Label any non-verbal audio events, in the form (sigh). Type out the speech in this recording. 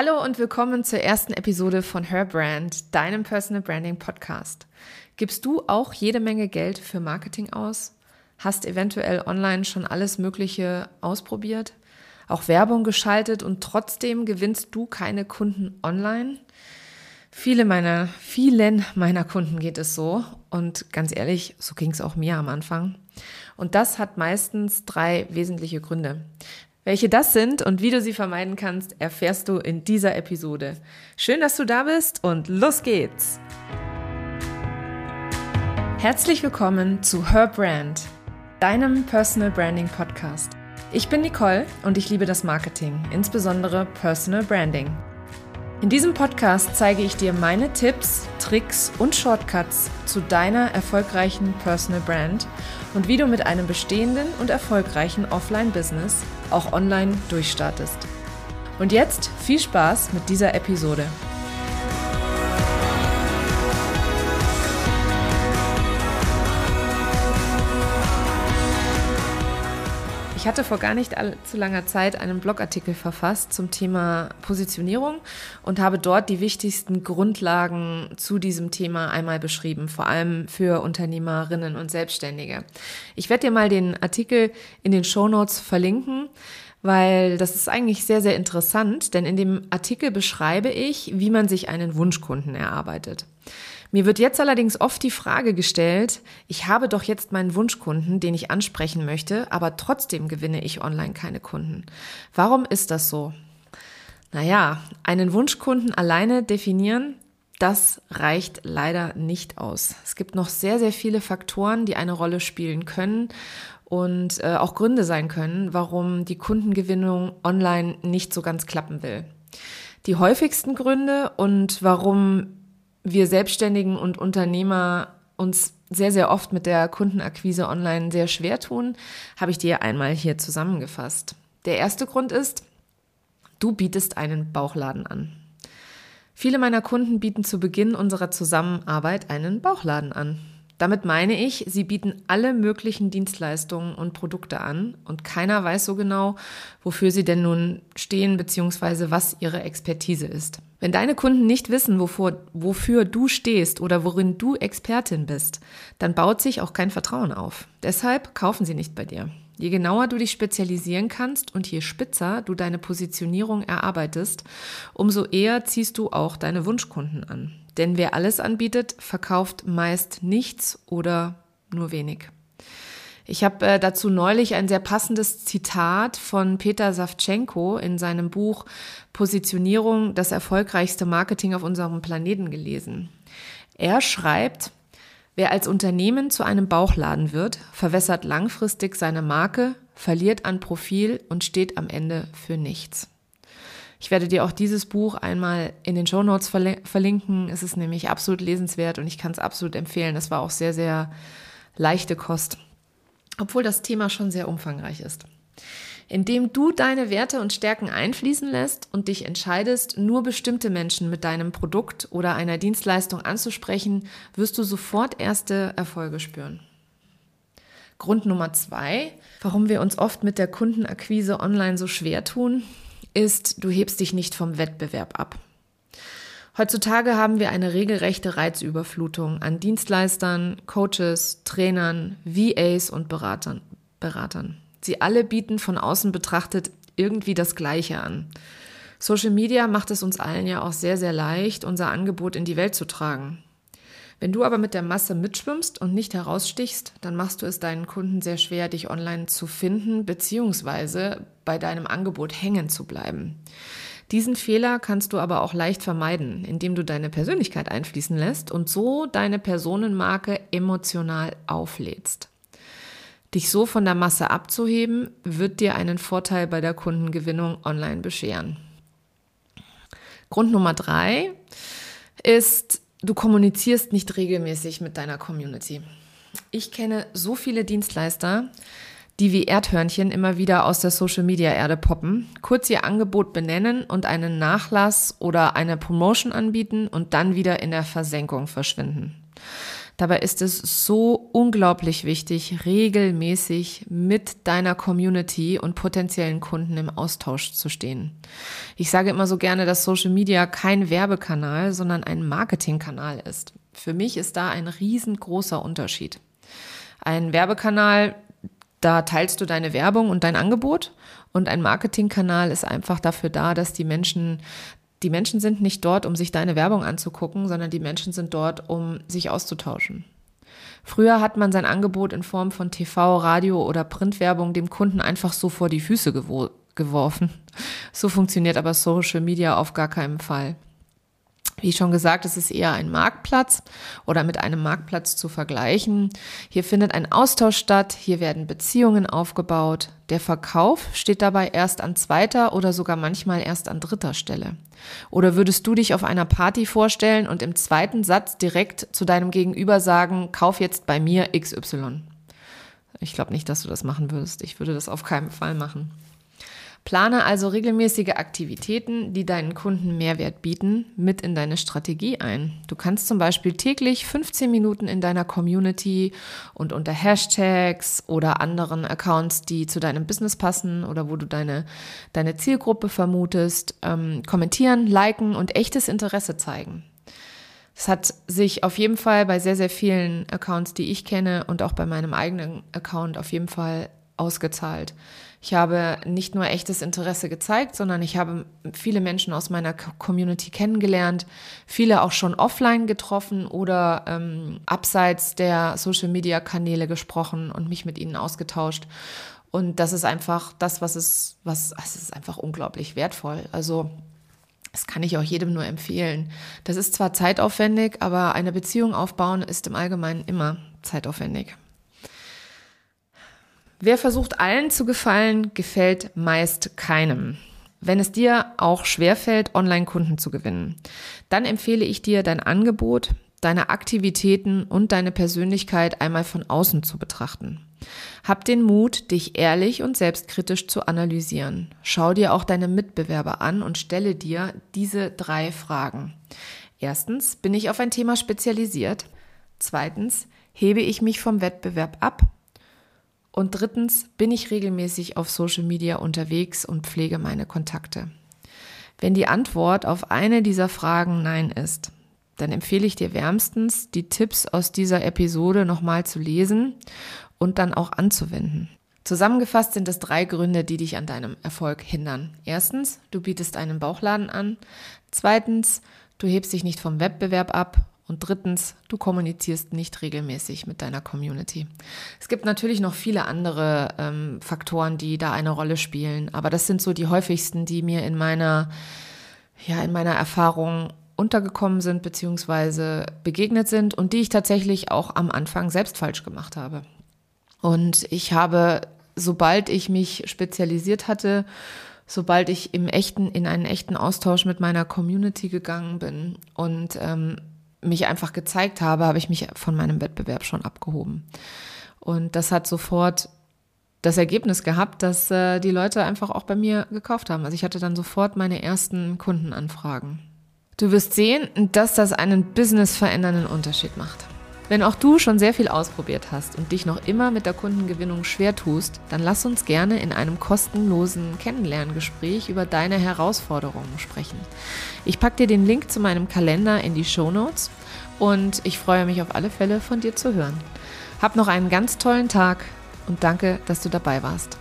Hallo und willkommen zur ersten Episode von Her Brand, deinem Personal Branding Podcast. Gibst du auch jede Menge Geld für Marketing aus? Hast eventuell online schon alles Mögliche ausprobiert? Auch Werbung geschaltet und trotzdem gewinnst du keine Kunden online? Viele meiner, vielen meiner Kunden geht es so. Und ganz ehrlich, so ging es auch mir am Anfang. Und das hat meistens drei wesentliche Gründe. Welche das sind und wie du sie vermeiden kannst, erfährst du in dieser Episode. Schön, dass du da bist und los geht's! Herzlich willkommen zu Her Brand, deinem Personal Branding Podcast. Ich bin Nicole und ich liebe das Marketing, insbesondere Personal Branding. In diesem Podcast zeige ich dir meine Tipps, Tricks und Shortcuts zu deiner erfolgreichen Personal Brand und wie du mit einem bestehenden und erfolgreichen Offline-Business auch online durchstartest. Und jetzt viel Spaß mit dieser Episode. Ich hatte vor gar nicht allzu langer Zeit einen Blogartikel verfasst zum Thema Positionierung und habe dort die wichtigsten Grundlagen zu diesem Thema einmal beschrieben, vor allem für Unternehmerinnen und Selbstständige. Ich werde dir mal den Artikel in den Show Notes verlinken weil das ist eigentlich sehr, sehr interessant, denn in dem Artikel beschreibe ich, wie man sich einen Wunschkunden erarbeitet. Mir wird jetzt allerdings oft die Frage gestellt, ich habe doch jetzt meinen Wunschkunden, den ich ansprechen möchte, aber trotzdem gewinne ich online keine Kunden. Warum ist das so? Naja, einen Wunschkunden alleine definieren, das reicht leider nicht aus. Es gibt noch sehr, sehr viele Faktoren, die eine Rolle spielen können und äh, auch Gründe sein können, warum die Kundengewinnung online nicht so ganz klappen will. Die häufigsten Gründe und warum wir Selbstständigen und Unternehmer uns sehr, sehr oft mit der Kundenakquise online sehr schwer tun, habe ich dir einmal hier zusammengefasst. Der erste Grund ist, du bietest einen Bauchladen an. Viele meiner Kunden bieten zu Beginn unserer Zusammenarbeit einen Bauchladen an. Damit meine ich, sie bieten alle möglichen Dienstleistungen und Produkte an und keiner weiß so genau, wofür sie denn nun stehen bzw. was ihre Expertise ist. Wenn deine Kunden nicht wissen, wofür, wofür du stehst oder worin du Expertin bist, dann baut sich auch kein Vertrauen auf. Deshalb kaufen sie nicht bei dir. Je genauer du dich spezialisieren kannst und je spitzer du deine Positionierung erarbeitest, umso eher ziehst du auch deine Wunschkunden an. Denn wer alles anbietet, verkauft meist nichts oder nur wenig. Ich habe äh, dazu neulich ein sehr passendes Zitat von Peter Savchenko in seinem Buch Positionierung, das erfolgreichste Marketing auf unserem Planeten gelesen. Er schreibt, wer als Unternehmen zu einem Bauchladen wird, verwässert langfristig seine Marke, verliert an Profil und steht am Ende für nichts. Ich werde dir auch dieses Buch einmal in den Show Notes verlinken. Es ist nämlich absolut lesenswert und ich kann es absolut empfehlen. Es war auch sehr, sehr leichte Kost, obwohl das Thema schon sehr umfangreich ist. Indem du deine Werte und Stärken einfließen lässt und dich entscheidest, nur bestimmte Menschen mit deinem Produkt oder einer Dienstleistung anzusprechen, wirst du sofort erste Erfolge spüren. Grund Nummer zwei, warum wir uns oft mit der Kundenakquise online so schwer tun, ist, du hebst dich nicht vom Wettbewerb ab. Heutzutage haben wir eine regelrechte Reizüberflutung an Dienstleistern, Coaches, Trainern, VAs und Beratern. Beratern. Sie alle bieten von außen betrachtet irgendwie das Gleiche an. Social Media macht es uns allen ja auch sehr, sehr leicht, unser Angebot in die Welt zu tragen. Wenn du aber mit der Masse mitschwimmst und nicht herausstichst, dann machst du es deinen Kunden sehr schwer, dich online zu finden bzw. bei deinem Angebot hängen zu bleiben. Diesen Fehler kannst du aber auch leicht vermeiden, indem du deine Persönlichkeit einfließen lässt und so deine Personenmarke emotional auflädst. Dich so von der Masse abzuheben, wird dir einen Vorteil bei der Kundengewinnung online bescheren. Grund Nummer drei ist, du kommunizierst nicht regelmäßig mit deiner Community. Ich kenne so viele Dienstleister, die wie Erdhörnchen immer wieder aus der Social-Media-Erde poppen, kurz ihr Angebot benennen und einen Nachlass oder eine Promotion anbieten und dann wieder in der Versenkung verschwinden. Dabei ist es so unglaublich wichtig, regelmäßig mit deiner Community und potenziellen Kunden im Austausch zu stehen. Ich sage immer so gerne, dass Social Media kein Werbekanal, sondern ein Marketingkanal ist. Für mich ist da ein riesengroßer Unterschied. Ein Werbekanal, da teilst du deine Werbung und dein Angebot und ein Marketingkanal ist einfach dafür da, dass die Menschen die Menschen sind nicht dort, um sich deine Werbung anzugucken, sondern die Menschen sind dort, um sich auszutauschen. Früher hat man sein Angebot in Form von TV, Radio oder Printwerbung dem Kunden einfach so vor die Füße geworfen. (laughs) So funktioniert aber Social Media auf gar keinen Fall. Wie schon gesagt, es ist eher ein Marktplatz oder mit einem Marktplatz zu vergleichen. Hier findet ein Austausch statt, hier werden Beziehungen aufgebaut. Der Verkauf steht dabei erst an zweiter oder sogar manchmal erst an dritter Stelle. Oder würdest du dich auf einer Party vorstellen und im zweiten Satz direkt zu deinem Gegenüber sagen, kauf jetzt bei mir XY? Ich glaube nicht, dass du das machen würdest. Ich würde das auf keinen Fall machen. Plane also regelmäßige Aktivitäten, die deinen Kunden Mehrwert bieten, mit in deine Strategie ein. Du kannst zum Beispiel täglich 15 Minuten in deiner Community und unter Hashtags oder anderen Accounts, die zu deinem Business passen oder wo du deine, deine Zielgruppe vermutest, ähm, kommentieren, liken und echtes Interesse zeigen. Es hat sich auf jeden Fall bei sehr, sehr vielen Accounts, die ich kenne und auch bei meinem eigenen Account auf jeden Fall ausgezahlt. Ich habe nicht nur echtes Interesse gezeigt, sondern ich habe viele Menschen aus meiner Community kennengelernt, viele auch schon offline getroffen oder ähm, abseits der Social-Media-Kanäle gesprochen und mich mit ihnen ausgetauscht. Und das ist einfach das, was es, was, es ist einfach unglaublich wertvoll. Also, das kann ich auch jedem nur empfehlen. Das ist zwar zeitaufwendig, aber eine Beziehung aufbauen ist im Allgemeinen immer zeitaufwendig. Wer versucht allen zu gefallen, gefällt meist keinem. Wenn es dir auch schwerfällt, Online-Kunden zu gewinnen, dann empfehle ich dir, dein Angebot, deine Aktivitäten und deine Persönlichkeit einmal von außen zu betrachten. Hab den Mut, dich ehrlich und selbstkritisch zu analysieren. Schau dir auch deine Mitbewerber an und stelle dir diese drei Fragen. Erstens, bin ich auf ein Thema spezialisiert? Zweitens, hebe ich mich vom Wettbewerb ab? Und drittens, bin ich regelmäßig auf Social Media unterwegs und pflege meine Kontakte? Wenn die Antwort auf eine dieser Fragen Nein ist, dann empfehle ich dir wärmstens, die Tipps aus dieser Episode nochmal zu lesen und dann auch anzuwenden. Zusammengefasst sind es drei Gründe, die dich an deinem Erfolg hindern. Erstens, du bietest einen Bauchladen an. Zweitens, du hebst dich nicht vom Wettbewerb ab. Und drittens, du kommunizierst nicht regelmäßig mit deiner Community. Es gibt natürlich noch viele andere ähm, Faktoren, die da eine Rolle spielen, aber das sind so die häufigsten, die mir in meiner, ja, in meiner Erfahrung untergekommen sind beziehungsweise begegnet sind und die ich tatsächlich auch am Anfang selbst falsch gemacht habe. Und ich habe, sobald ich mich spezialisiert hatte, sobald ich im echten, in einen echten Austausch mit meiner Community gegangen bin und ähm, mich einfach gezeigt habe, habe ich mich von meinem Wettbewerb schon abgehoben. Und das hat sofort das Ergebnis gehabt, dass äh, die Leute einfach auch bei mir gekauft haben. Also ich hatte dann sofort meine ersten Kundenanfragen. Du wirst sehen, dass das einen businessverändernden Unterschied macht. Wenn auch du schon sehr viel ausprobiert hast und dich noch immer mit der Kundengewinnung schwer tust, dann lass uns gerne in einem kostenlosen Kennenlerngespräch über deine Herausforderungen sprechen. Ich packe dir den Link zu meinem Kalender in die Show Notes und ich freue mich auf alle Fälle von dir zu hören. Hab noch einen ganz tollen Tag und danke, dass du dabei warst.